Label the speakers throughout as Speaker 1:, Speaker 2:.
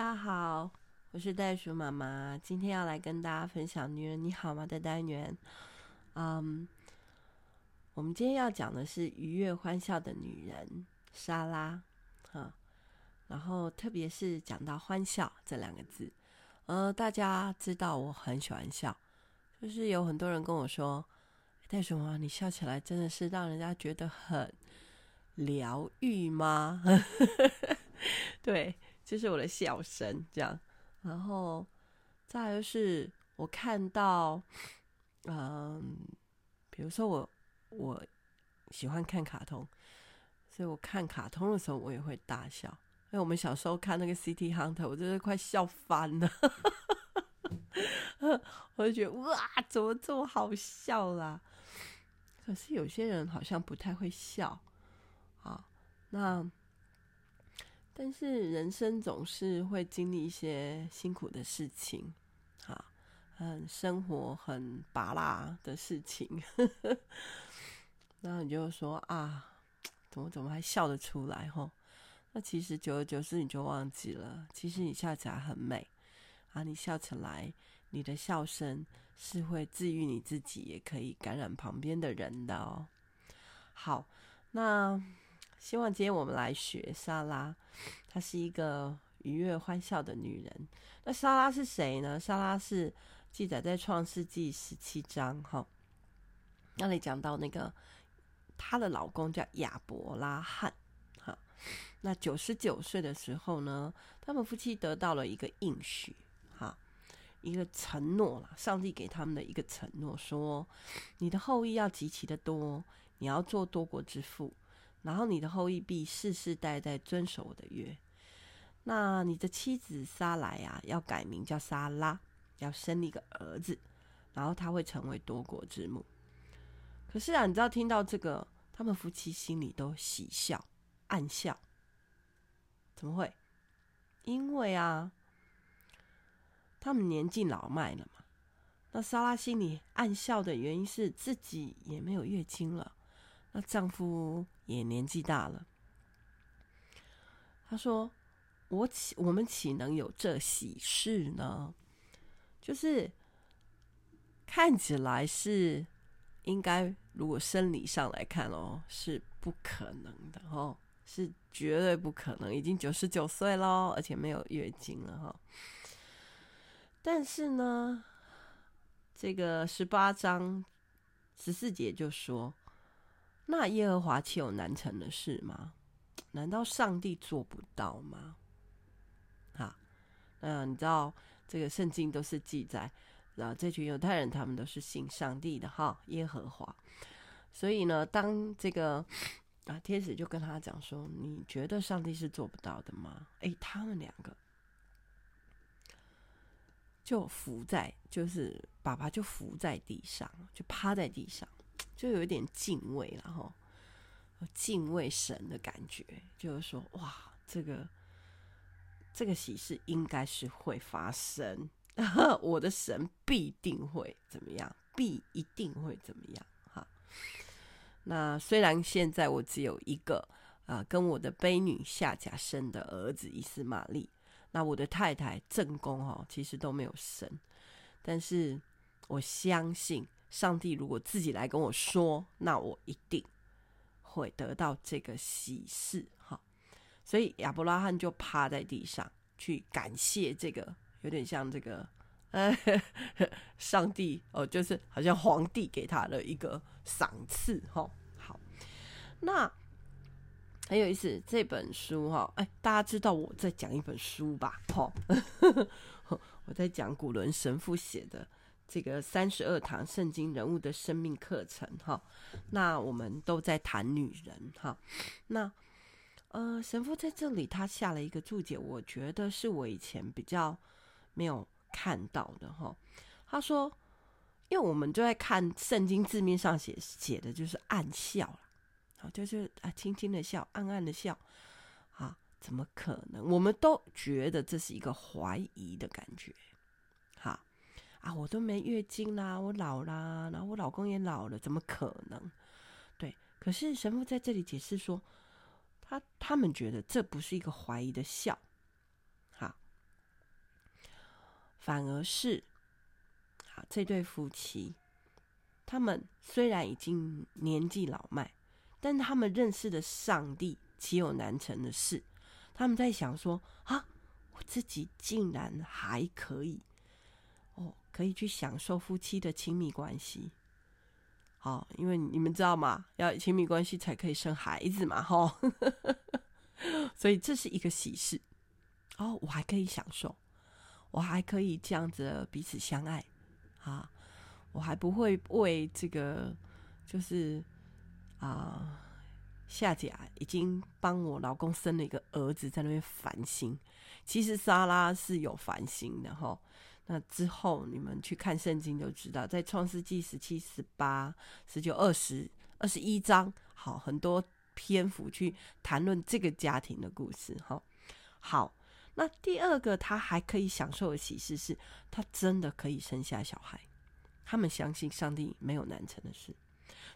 Speaker 1: 大家好，我是袋鼠妈妈，今天要来跟大家分享《女人你好吗》的单元。嗯，我们今天要讲的是愉悦欢笑的女人莎拉，哈，然后特别是讲到欢笑这两个字，呃，大家知道我很喜欢笑，就是有很多人跟我说，袋鼠妈妈，你笑起来真的是让人家觉得很疗愈吗？对。就是我的笑声，这样，然后再就是我看到，嗯，比如说我我喜欢看卡通，所以我看卡通的时候我也会大笑。因为我们小时候看那个《City Hunter》，我真的快笑翻了，我就觉得哇，怎么这么好笑啦？可是有些人好像不太会笑，啊，那。但是人生总是会经历一些辛苦的事情，啊，很生活很芭乐的事情，然后你就说啊，怎么怎么还笑得出来吼？那其实久而久之你就忘记了，其实你笑起来很美啊，你笑起来，你的笑声是会治愈你自己，也可以感染旁边的人的哦。好，那。希望今天我们来学莎拉，她是一个愉悦欢笑的女人。那莎拉是谁呢？莎拉是记载在创世纪十七章，哈，那里讲到那个她的老公叫亚伯拉罕，哈，那九十九岁的时候呢，他们夫妻得到了一个应许，哈，一个承诺啦，上帝给他们的一个承诺，说你的后裔要极其的多，你要做多国之父。然后你的后裔必世世代代遵守我的约。那你的妻子撒莱啊，要改名叫撒拉，要生一个儿子，然后他会成为多国之母。可是啊，你知道听到这个，他们夫妻心里都喜笑暗笑。怎么会？因为啊，他们年纪老迈了嘛。那撒拉心里暗笑的原因是自己也没有月经了。那丈夫也年纪大了，他说：“我岂我们岂能有这喜事呢？就是看起来是应该，如果生理上来看哦，是不可能的哦，是绝对不可能。已经九十九岁喽，而且没有月经了哈。但是呢，这个十八章十四节就说。”那耶和华岂有难成的事吗？难道上帝做不到吗？啊，嗯，你知道这个圣经都是记载，然后这群犹太人他们都是信上帝的哈，耶和华。所以呢，当这个啊天使就跟他讲说：“你觉得上帝是做不到的吗？”诶，他们两个就伏在，就是爸爸就伏在地上，就趴在地上。就有一点敬畏，然后敬畏神的感觉，就是说，哇，这个这个喜事应该是会发生，我的神必定会怎么样，必一定会怎么样，哈。那虽然现在我只有一个啊、跟我的悲女夏甲生的儿子伊斯玛利，那我的太太正宫哦，其实都没有生，但是我相信。上帝如果自己来跟我说，那我一定会得到这个喜事哈。所以亚伯拉罕就趴在地上去感谢这个，有点像这个呃，上帝哦，就是好像皇帝给他的一个赏赐哈。好，那很有意思，这本书哈，哎，大家知道我在讲一本书吧？哈，我在讲古伦神父写的。这个三十二堂圣经人物的生命课程，哈，那我们都在谈女人，哈，那呃，神父在这里他下了一个注解，我觉得是我以前比较没有看到的，哈。他说，因为我们就在看圣经字面上写写的就是暗笑了，啊，就是啊，轻轻的笑，暗暗的笑，啊，怎么可能？我们都觉得这是一个怀疑的感觉。啊，我都没月经啦，我老啦，然后我老公也老了，怎么可能？对，可是神父在这里解释说，他他们觉得这不是一个怀疑的笑，哈，反而是啊，这对夫妻，他们虽然已经年纪老迈，但他们认识的上帝岂有难成的事？他们在想说啊，我自己竟然还可以，可以去享受夫妻的亲密关系。好，因为你们知道吗？要亲密关系才可以生孩子嘛，哈。所以这是一个喜事。哦，我还可以享受，我还可以这样子彼此相爱啊，我还不会为这个就是啊，夏甲已经帮我老公生了一个儿子，在那边烦心。其实莎拉是有烦心的哈。那之后你们去看圣经就知道，在创世纪十七、十八、十九、二十、二十一章，好，很多篇幅去谈论这个家庭的故事哈。好。那第二个，他还可以享受的启示是，他真的可以生下小孩。他们相信上帝没有难成的事，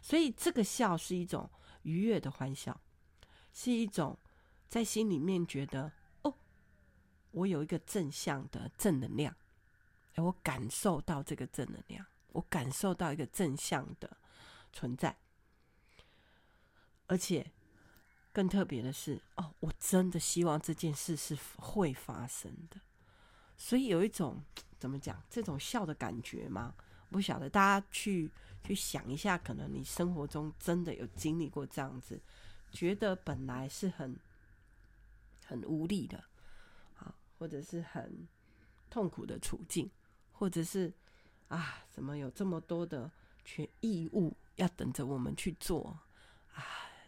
Speaker 1: 所以这个笑是一种愉悦的欢笑，是一种在心里面觉得哦，我有一个正向的正能量，哎，我感受到这个正能量，我感受到一个正向的存在，而且。更特别的是，哦，我真的希望这件事是会发生的，所以有一种怎么讲，这种笑的感觉吗？不晓得大家去去想一下，可能你生活中真的有经历过这样子，觉得本来是很很无力的，啊，或者是很痛苦的处境，或者是啊，怎么有这么多的全义务要等着我们去做啊，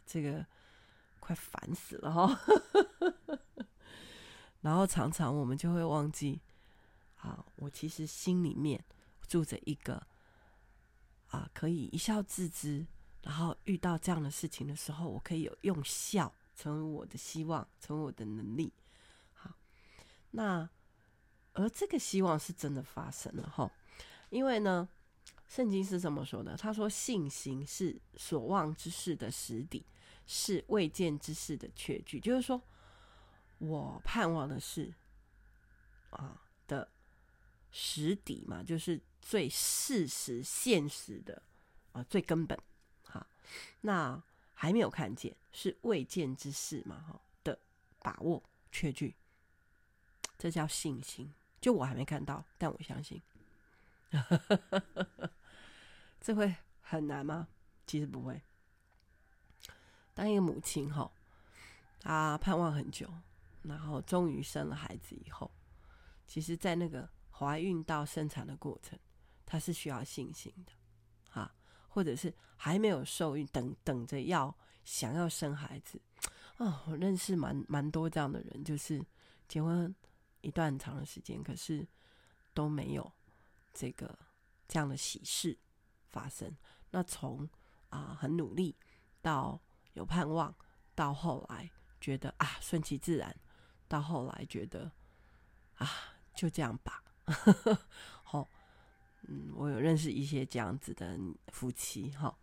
Speaker 1: 这个。快烦死了哈！然后常常我们就会忘记，啊，我其实心里面住着一个啊，可以一笑置之。然后遇到这样的事情的时候，我可以有用笑成为我的希望，成为我的能力。好，那而这个希望是真的发生了哈，因为呢，圣经是这么说的，他说：“信心是所望之事的实底。”是未见之事的确据，就是说，我盼望的是啊的实底嘛，就是最事实、现实的啊最根本。好，那还没有看见，是未见之事嘛，哈的把握确据，这叫信心。就我还没看到，但我相信，这会很难吗？其实不会。当一个母亲哈，她盼望很久，然后终于生了孩子以后，其实，在那个怀孕到生产的过程，她是需要信心的，啊，或者是还没有受孕，等等着要想要生孩子，哦，我认识蛮蛮多这样的人，就是结婚一段很长的时间，可是都没有这个这样的喜事发生。那从啊很努力到。有盼望，到后来觉得啊顺其自然，到后来觉得啊就这样吧。好，嗯，我有认识一些这样子的夫妻哈。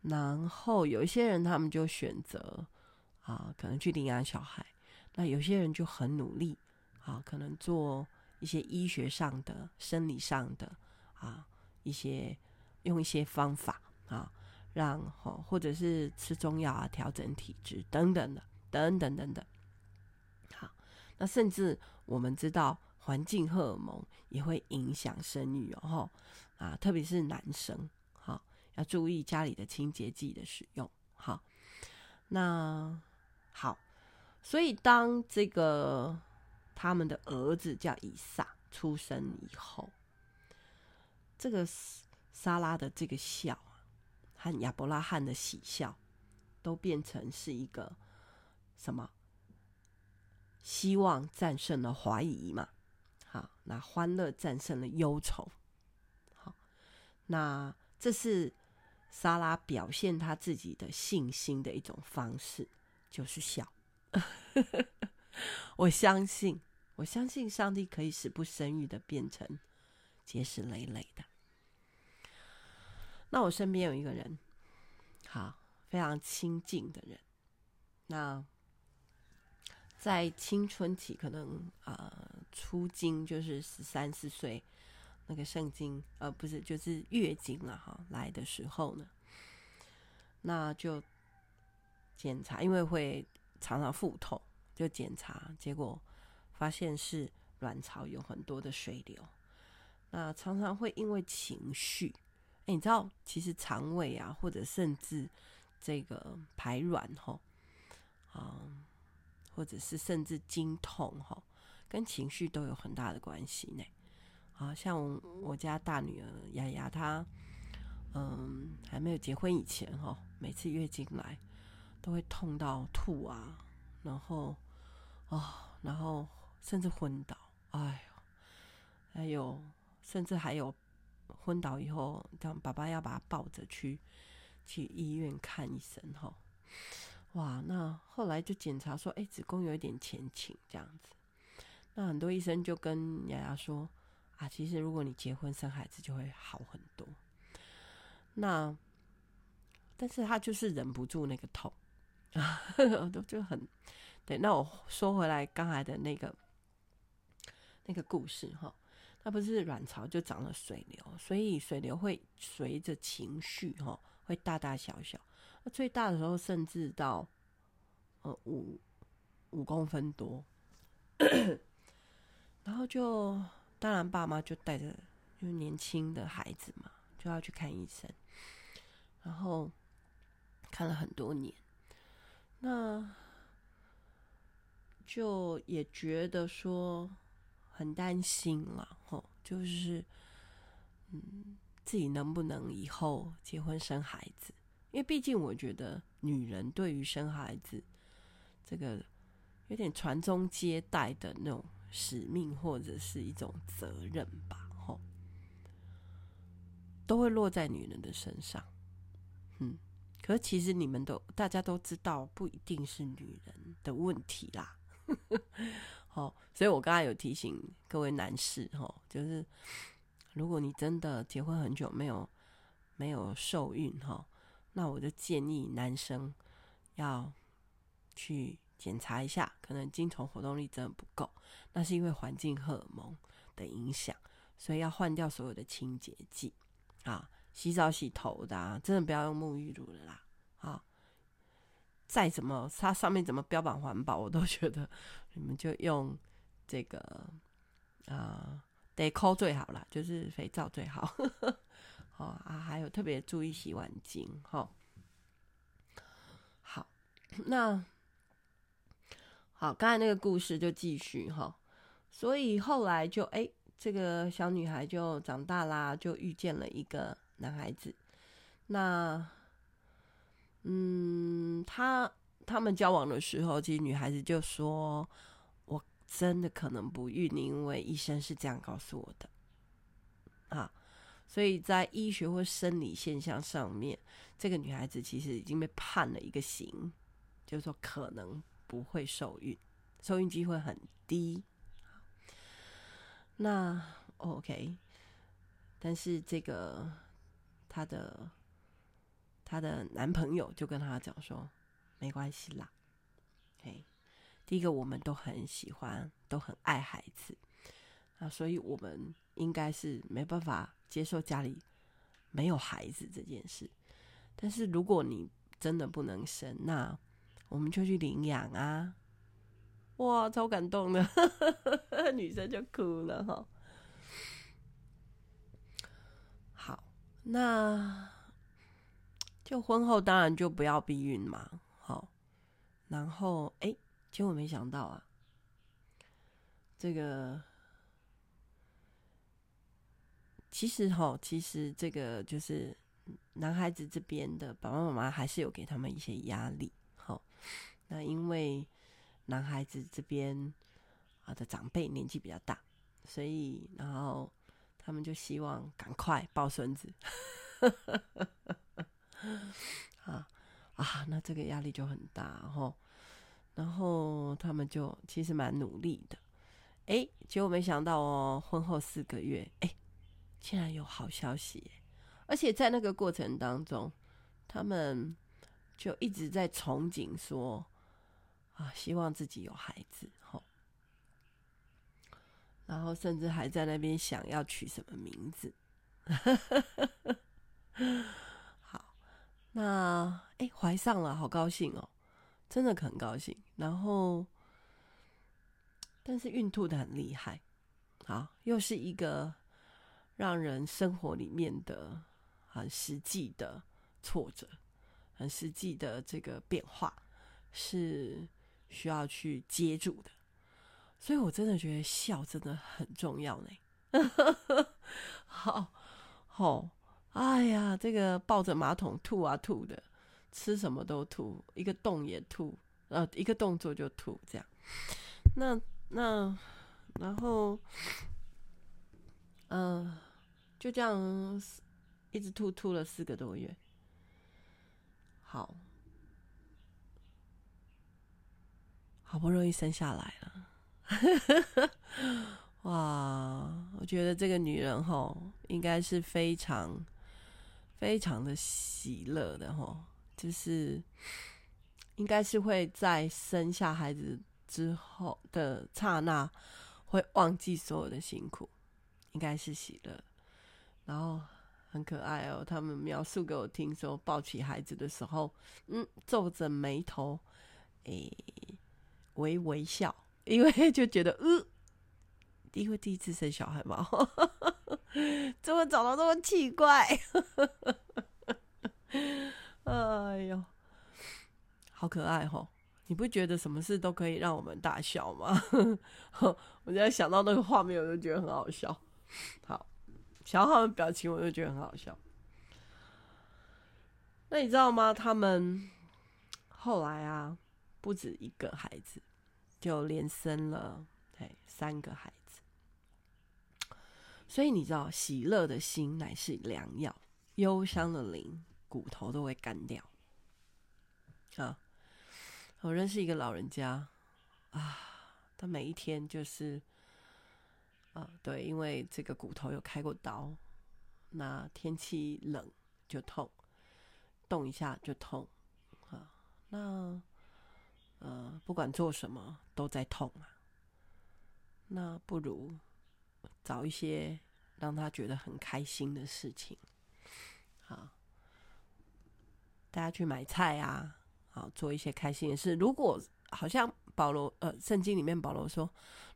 Speaker 1: 然后有一些人他们就选择啊，可能去领养小孩。那有些人就很努力啊，可能做一些医学上的、生理上的啊一些用一些方法啊。让或者是吃中药啊，调整体质等等的，等等等等。好，那甚至我们知道环境荷尔蒙也会影响生育哦，啊，特别是男生，好，要注意家里的清洁剂的使用。好，那好，所以当这个他们的儿子叫以撒出生以后，这个撒拉的这个笑啊。和亚伯拉罕的喜笑，都变成是一个什么？希望战胜了怀疑嘛？好，那欢乐战胜了忧愁。好，那这是撒拉表现他自己的信心的一种方式，就是笑。我相信，我相信上帝可以使不生育的变成结实累累的。那我身边有一个人，好，非常亲近的人。那在青春期，可能啊、呃，初经，就是十三四岁那个圣经，呃，不是，就是月经了哈，来的时候呢，那就检查，因为会常常腹痛，就检查，结果发现是卵巢有很多的水流，那常常会因为情绪，哎，你知道，其实肠胃啊，或者甚至这个排卵哈，嗯。或者是甚至经痛哈，跟情绪都有很大的关系呢。啊像我家大女儿雅雅，她嗯还没有结婚以前哈，每次月经来都会痛到吐啊，然后哦，然后甚至昏倒，哎呦，还有甚至还有昏倒以后，让爸爸要把他抱着去去医院看医生哈。哇，那后来就检查说，哎，子宫有一点前倾这样子。那很多医生就跟雅雅说，啊，其实如果你结婚生孩子就会好很多。那，但是他就是忍不住那个痛啊，都就很对。那我说回来刚才的那个那个故事哈，那不是卵巢就长了水流，所以水流会随着情绪哈，会大大小小。那最大的时候，甚至到呃五五公分多，然后就当然爸妈就带着就年轻的孩子嘛，就要去看医生，然后看了很多年，那就也觉得说很担心了，吼，就是嗯自己能不能以后结婚生孩子。因为毕竟，我觉得女人对于生孩子这个有点传宗接代的那种使命，或者是一种责任吧，吼，都会落在女人的身上。嗯，可是其实你们都大家都知道，不一定是女人的问题啦。好，所以我刚才有提醒各位男士，吼，就是如果你真的结婚很久没有没有受孕，哈。那我就建议男生要去检查一下，可能精虫活动力真的不够，那是因为环境荷尔蒙的影响，所以要换掉所有的清洁剂啊，洗澡洗头的啊，真的不要用沐浴乳了啦啊！再怎么它上面怎么标榜环保，我都觉得你们就用这个啊，Dettol 最好啦，就是肥皂最好。哦啊，还有特别注意洗碗巾哈。好，那好，刚才那个故事就继续哈。所以后来就哎，这个小女孩就长大啦，就遇见了一个男孩子。那嗯，他他们交往的时候，其实女孩子就说：“我真的可能不孕，因为医生是这样告诉我的。”啊。所以在医学或生理现象上面，这个女孩子其实已经被判了一个刑，就是说可能不会受孕，受孕机会很低。那 OK，但是这个她的她的男朋友就跟她讲说，没关系啦。OK，第一个我们都很喜欢，都很爱孩子啊，所以我们应该是没办法。接受家里没有孩子这件事，但是如果你真的不能生，那我们就去领养啊！哇，超感动的，女生就哭了哈。好，那就婚后当然就不要避孕嘛。好，然后哎，结果没想到啊，这个。其实哈，其实这个就是男孩子这边的爸爸妈妈还是有给他们一些压力。好，那因为男孩子这边啊的长辈年纪比较大，所以然后他们就希望赶快抱孙子。啊啊，那这个压力就很大哈。然后他们就其实蛮努力的。哎，结果没想到哦，婚后四个月，哎。竟然有好消息，而且在那个过程当中，他们就一直在憧憬说：“啊，希望自己有孩子。”吼，然后甚至还在那边想要取什么名字。那哎，怀上了，好高兴哦，真的很高兴。然后，但是孕吐得很厉害，好，又是一个让人生活里面的很实际的挫折，很实际的这个变化，是需要去接住的。所以我真的觉得笑真的很重要呢。好，好，哎呀，这个抱着马桶吐啊吐的，吃什么都吐，一个动也吐，呃，一个动作就吐，这样。那那然后，嗯、就这样一直吐吐了四个多月。好，好不容易生下来了。哇，我觉得这个女人吼，应该是非常非常的喜乐的吼，就是应该是会在生下孩子之后的刹那，会忘记所有的辛苦，应该是喜乐。然后很可爱哦，他们描述给我听说，抱起孩子的时候，嗯，皱着眉头，诶，微微笑。因为就觉得，呃，因为第一次生小孩嘛，怎么长得这么奇怪？哎呦，好可爱哦！你不觉得什么事都可以让我们大笑吗？我现在想到那个画面，我就觉得很好笑。好，小孩的表情，我就觉得很好笑。那你知道吗？他们后来啊，不止一个孩子。就连生了哎三个孩子，所以你知道，喜乐的心乃是良药，忧伤的灵骨头都会干掉啊！我认识一个老人家啊，他每一天就是啊，对，因为这个骨头有开过刀，那天气冷就痛，动一下就痛啊，那。呃，不管做什么都在痛啊，那不如找一些让他觉得很开心的事情，好，大家去买菜啊，好，做一些开心的事。如果好像保罗，呃，圣经里面保罗说，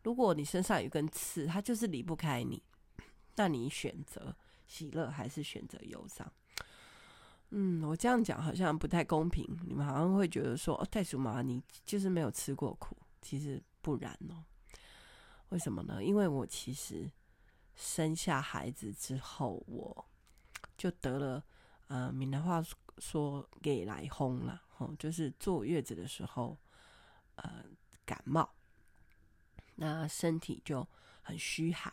Speaker 1: 如果你身上有一根刺，它就是离不开你，那你选择喜乐还是选择忧伤？嗯，我这样讲好像不太公平，你们好像会觉得说，哦，袋鼠妈你就是没有吃过苦，其实不然哦。为什么呢？因为我其实生下孩子之后，我就得了，呃，闽南话说给来轰了，吼，就是坐月子的时候，呃，感冒，那身体就很虚寒，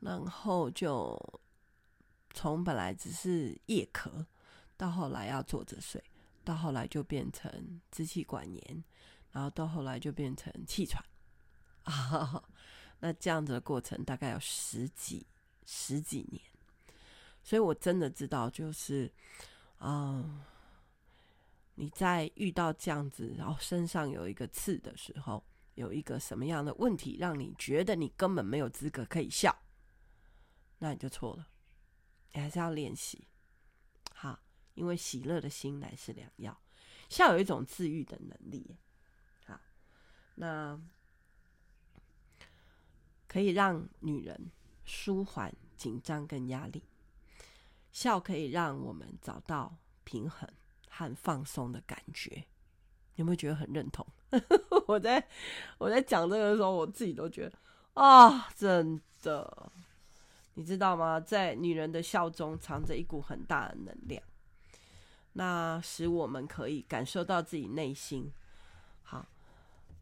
Speaker 1: 然后就从本来只是夜咳。到后来要坐着睡，到后来就变成支气管炎，然后到后来就变成气喘啊。那这样子的过程大概有十几十几年，所以我真的知道，就是嗯，你在遇到这样子，然后身上有一个刺的时候，有一个什么样的问题，让你觉得你根本没有资格可以笑，那你就错了，你还是要练习。好因为喜乐的心乃是良药，笑有一种治愈的能力，好，那可以让女人舒缓紧张跟压力，笑可以让我们找到平衡和放松的感觉，有没有觉得很认同？我在我在讲这个的时候，我自己都觉得啊，真的，你知道吗？在女人的笑中藏着一股很大的能量。那使我们可以感受到自己内心。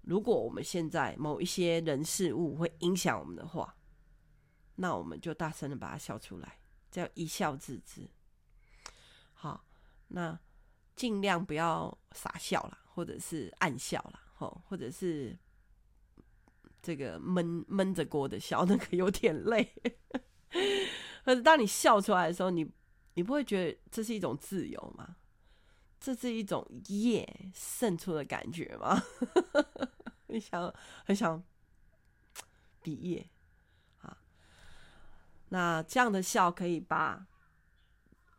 Speaker 1: 如果我们现在某一些人事物会影响我们的话，那我们就大声的把它笑出来，叫一笑置之。好，那尽量不要傻笑啦，或者是暗笑啦，吼，或者是这个闷闷着锅的笑，那个有点累。可是当你笑出来的时候，你你不会觉得这是一种自由吗？这是一种业渗出的感觉吗？你想很想毕业啊，那这样的笑可以把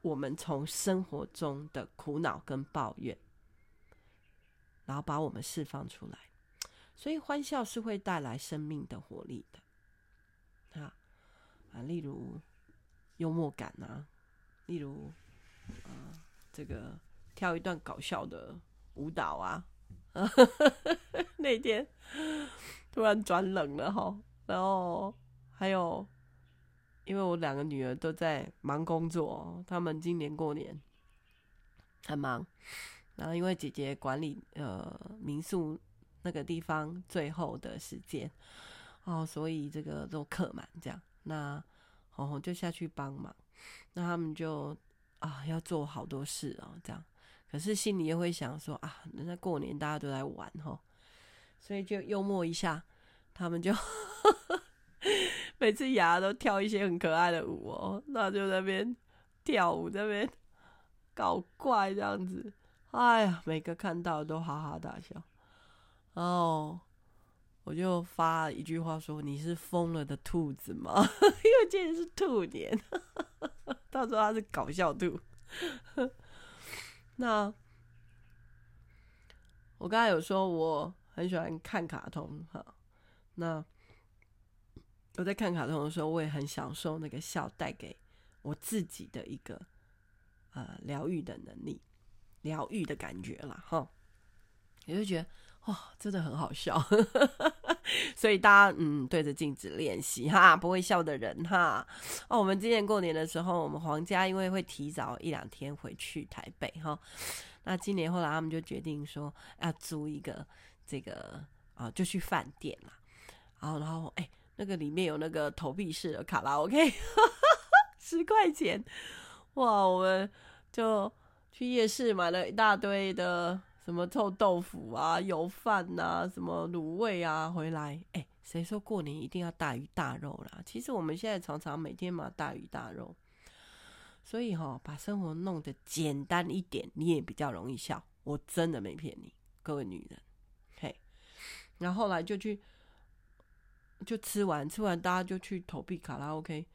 Speaker 1: 我们从生活中的苦恼跟抱怨，然后把我们释放出来。所以欢笑是会带来生命的活力的，啊啊，例如幽默感啊，例如啊这个跳一段搞笑的舞蹈啊，那天突然转冷了哈，然后还有因为我两个女儿都在忙工作，他们今年过年很忙，然后因为姐姐管理呃民宿。那个地方最后的时间哦，所以这个都客满这样，那红红就下去帮忙，那他们就啊要做好多事哦，这样，可是心里又会想说啊，人家过年大家都来玩哦，所以就幽默一下，他们就 每次牙都跳一些很可爱的舞哦，那就那边跳舞，在那边搞怪这样子，哎呀，每个看到都哈哈大笑。然后我就发一句话说：“你是疯了的兔子吗？” 因为今天是兔年，他说他是搞笑兔。那我刚才有说我很喜欢看卡通哈，那我在看卡通的时候，我也很享受那个笑带给我自己的一个呃疗愈的能力，疗愈的感觉啦。哈，也就觉得。哇、真的很好笑，所以大家嗯对着镜子练习哈，不会笑的人哈。哦，我们今年过年的时候，我们黄家因为会提早一两天回去台北哈，那今年后来他们就决定说要租一个这个啊、就去饭店了。然后然后哎，那个里面有那个投币式的卡拉 OK，十块钱哇，我们就去夜市买了一大堆的。什么臭豆腐啊、油饭呐、啊、什么卤味啊，回来哎，谁说过年一定要大鱼大肉啦？其实我们现在常常每天嘛大鱼大肉，所以哈、哦，把生活弄得简单一点，你也比较容易笑。我真的没骗你，各位女人，嘿。然后后来就去，就吃完吃完，大家就去投币卡拉 OK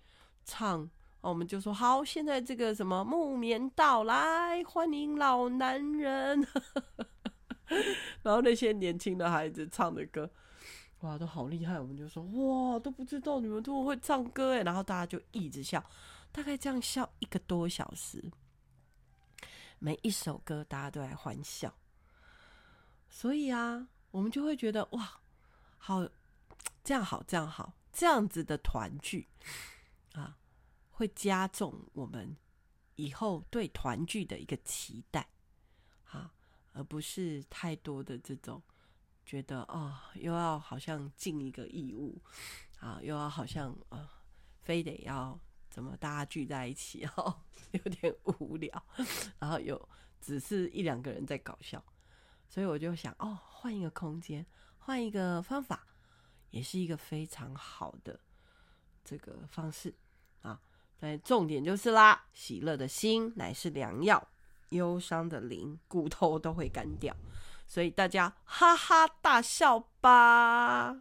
Speaker 1: 唱。我们就说好，现在这个什么木棉道来欢迎老男人，然后那些年轻的孩子唱的歌，哇，都好厉害。我们就说哇，都不知道你们都会唱歌哎，然后大家就一直笑，大概这样笑一个多小时，每一首歌大家都来欢笑，所以啊，我们就会觉得哇，好，这样好，这样好，这样子的团聚啊。会加重我们以后对团聚的一个期待，啊，而不是太多的这种觉得哦，又要好像尽一个义务，啊，又要好像呃，非得要怎么大家聚在一起哦，有点无聊，然后有只是一两个人在搞笑，所以我就想哦，换一个空间，换一个方法，也是一个非常好的这个方式啊。但重点就是啦，喜乐的心乃是良药，忧伤的灵骨头都会干掉，所以大家哈哈大笑吧。